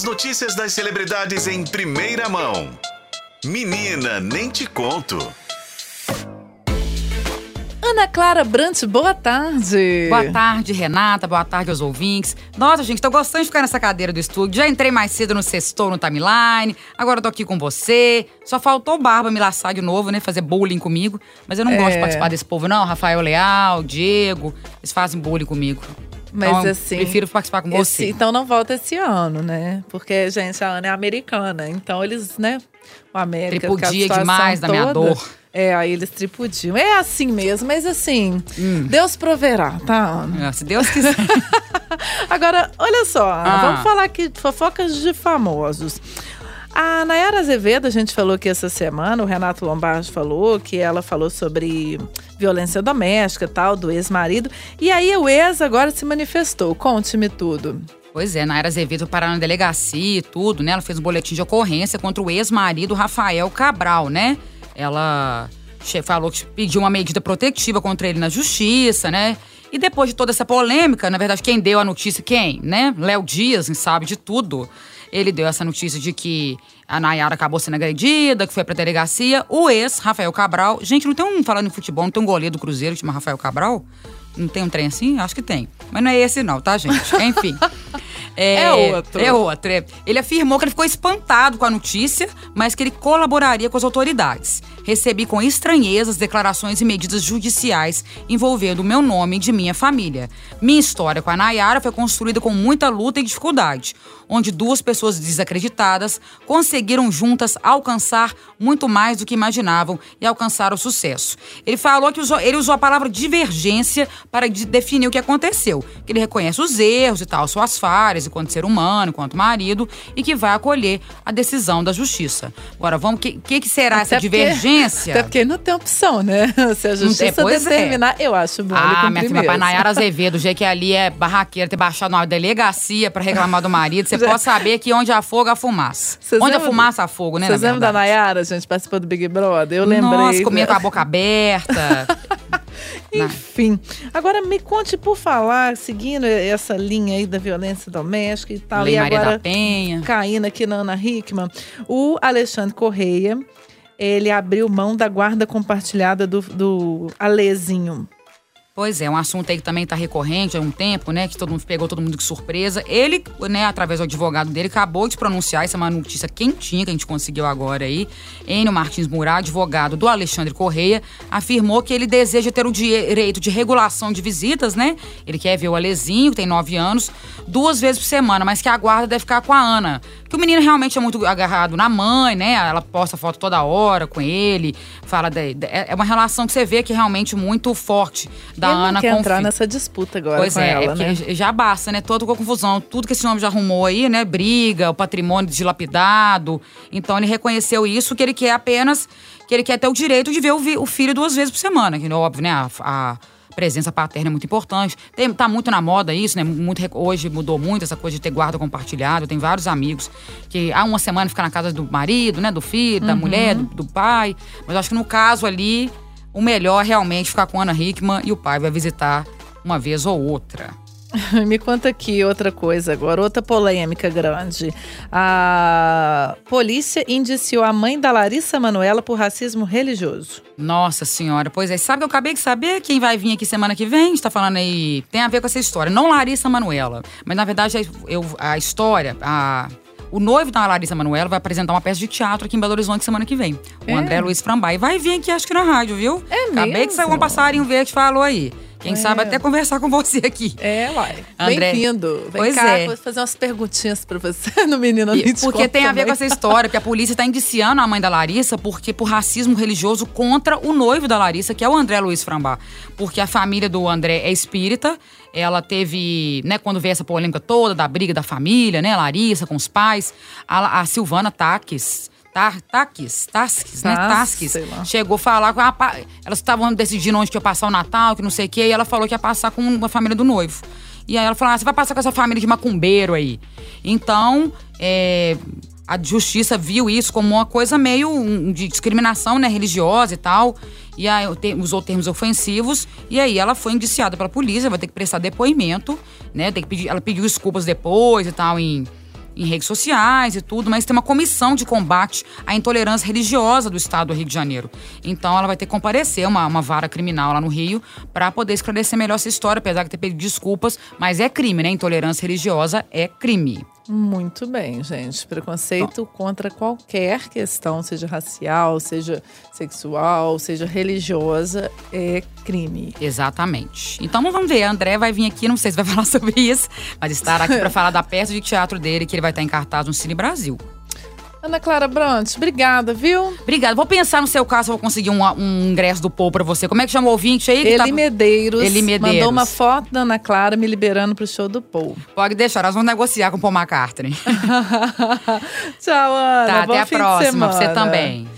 As notícias das celebridades em primeira mão. Menina, nem te conto. Ana Clara Brant, boa tarde. Boa tarde, Renata. Boa tarde aos ouvintes. Nossa, gente, tô gostando de ficar nessa cadeira do estúdio. Já entrei mais cedo no sextou, no timeline. Agora tô aqui com você. Só faltou o Barba me laçar de novo, né? Fazer bullying comigo. Mas eu não É. gosto de participar desse povo, não. Rafael Leal, Diego. Eles fazem bullying comigo. Mas Então, assim. Prefiro participar com esse- você. então não volta esse ano, né? Porque, gente, a Ana é americana. Então eles, né? O América. Tripudia aquela situação demais da minha toda. dor. É, aí eles tripudiam. É assim mesmo, mas assim, Deus proverá, tá, Ana? Ah, Se Deus quiser. Agora, olha só, Ana, Ah. vamos falar aqui de fofocas de famosos. A Nayara Azevedo, a gente falou que essa semana, o Renato Lombardi falou que ela falou sobre violência doméstica tal, do ex-marido. E aí o ex agora se manifestou. Conte-me tudo. Pois é, Naira Azevedo parar na delegacia e tudo, né? Ela fez um boletim de ocorrência contra o ex-marido Rafael Cabral, né? Ela falou que pediu uma medida protetiva contra ele na justiça, né? E depois de toda essa polêmica, na verdade, quem deu a notícia, quem, né? Léo Dias, sabe de tudo. Ele deu essa notícia de que a Nayara acabou sendo agredida, que foi pra delegacia. O ex, Rafael Cabral. Gente, não tem um, falando em futebol, não tem um goleiro do Cruzeiro que chama Rafael Cabral? Não tem um trem assim? Acho que tem. Mas não é esse não, tá, gente? Enfim. É outro. É outro. é. Ele afirmou que ele ficou espantado com a notícia, mas que ele colaboraria com as autoridades. Recebi com estranheza as declarações e medidas judiciais envolvendo o meu nome e de minha família. Minha história com a Nayara foi construída com muita luta e dificuldade, onde duas pessoas desacreditadas conseguiram juntas alcançar muito mais do que imaginavam e alcançaram o sucesso. Ele falou que usou, ele usou a palavra divergência para de- definir o que aconteceu, que ele reconhece os erros e tal, suas falhas enquanto ser humano, enquanto marido e que vai acolher a decisão da justiça. Agora, vamos, o que, que, que será essa Até porque- divergência? Até porque não tem opção, né? Se a justiça pois é. determinar, eu acho bom Ah, minha filha, pra Nayara Azevedo, o jeito que ali é barraqueira, ter baixado uma delegacia pra reclamar do marido, você pode saber que onde há fogo, há fumaça. Vocês onde há fumaça, há fogo, né? Vocês lembram da? Nayara, gente, participou do Big Brother? Eu lembrei. Nossa, comia né? com a boca aberta. Na- Enfim, agora me conte por falar, seguindo essa linha aí da violência doméstica e tal, Lei e Maria agora da Penha. caindo aqui na Ana Hickman, o Alexandre Correia, ele abriu mão da guarda compartilhada do, do Alezinho. Pois é, um assunto aí que também tá recorrente há um tempo, né? Que todo mundo pegou todo mundo de surpresa. Ele, né, através do advogado dele, acabou de pronunciar, isso é uma notícia quentinha que a gente conseguiu agora aí. Enio Martins Murá, advogado do Alexandre Correia, afirmou que ele deseja ter o direito de regulação de visitas, né? Ele quer ver o Alezinho, que tem nove anos, duas vezes por semana, mas que a guarda deve ficar com a Ana. Que o menino realmente é muito agarrado na mãe, né? Ela posta foto toda hora com ele, fala. De, de- é uma relação que você vê que é realmente muito forte da Ana não quer entrar nessa disputa agora Pois com é, ela, é né? já basta, né? Toda com a confusão, tudo que esse homem já arrumou aí, né? Briga, o patrimônio dilapidado. Então ele reconheceu isso, que ele quer apenas, que ele quer ter o direito de ver o, o filho duas vezes por semana, que óbvio, né? A, a presença paterna é muito importante. Tem, tá muito na moda isso, né? Muito, hoje mudou muito essa coisa de ter guarda compartilhada. Tem vários amigos que há uma semana fica na casa do marido, né? Do filho, da mulher, do, do pai. Mas acho que no caso ali, o melhor é realmente ficar com Ana Hickman e o pai vai visitar uma vez ou outra. Me conta aqui outra coisa agora, outra polêmica grande. A polícia indiciou a mãe da Larissa Manoela por racismo religioso. Nossa senhora, pois é. Sabe que eu acabei de saber quem vai vir aqui semana que vem? A gente tá falando aí. Tem a ver com essa história. Não Larissa Manuela. Mas na verdade, eu, a história. A, o noivo da Larissa Manuela vai apresentar uma peça de teatro aqui em Belo Horizonte semana que vem. O É? André Luiz Frambay vai vir aqui, acho que na rádio, viu? É Acabei que saiu um mesmo? passarinho verde falou aí. Quem É. sabe até conversar com você aqui. É, uai. André. Bem-vindo. Vem Pois cá, é. vou fazer umas perguntinhas pra você no Menino E- porque tem a ver com essa história, que a polícia está indiciando a mãe da Larissa porque por racismo religioso contra o noivo da Larissa, que é o André Luiz Frambá. Porque a família do André é espírita, ela teve, né, quando veio essa polêmica toda da briga da família, né, Larissa com os pais, a, a Silvana Taques. Tar, Tasques, né? Tas, Tasques. sei lá. Chegou a falar com a. Elas estavam decidindo onde que ia passar o Natal, que não sei o quê, e ela falou que ia passar com a família do noivo. E aí ela falou: ah, você vai passar com essa família de macumbeiro aí. Então, é, a justiça viu isso como uma coisa meio de discriminação né, religiosa e tal. E aí usou termos ofensivos. E aí ela foi indiciada pela polícia, vai ter que prestar depoimento, né? Tem que pedir, ela pediu desculpas depois e tal, em em redes sociais e tudo, mas tem uma comissão de combate à intolerância religiosa do estado do Rio de Janeiro. Então ela vai ter que comparecer uma, uma vara criminal lá no Rio para poder esclarecer melhor essa história, apesar de ter pedido desculpas, mas é crime, né? Intolerância religiosa é crime. Muito bem, gente. Preconceito contra qualquer questão, seja racial, seja sexual, seja religiosa, é crime. Exatamente. Então vamos ver. A André vai vir aqui, não sei se vai falar sobre isso, mas estar aqui para falar da peça de teatro dele, que ele vai estar em cartaz no Cine Brasil. Ana Clara Brandt, obrigada, viu? Obrigada. Vou pensar no seu caso se eu vou conseguir um, um ingresso do Paul pra você. Como é que chama o ouvinte aí? Eli tá... Medeiros. Eli Medeiros. Mandou uma foto da Ana Clara me liberando pro show do Paul. Pode deixar, nós vamos negociar com o Paul McCartney. Tchau, Ana. Tá, Bom até a próxima. Você também.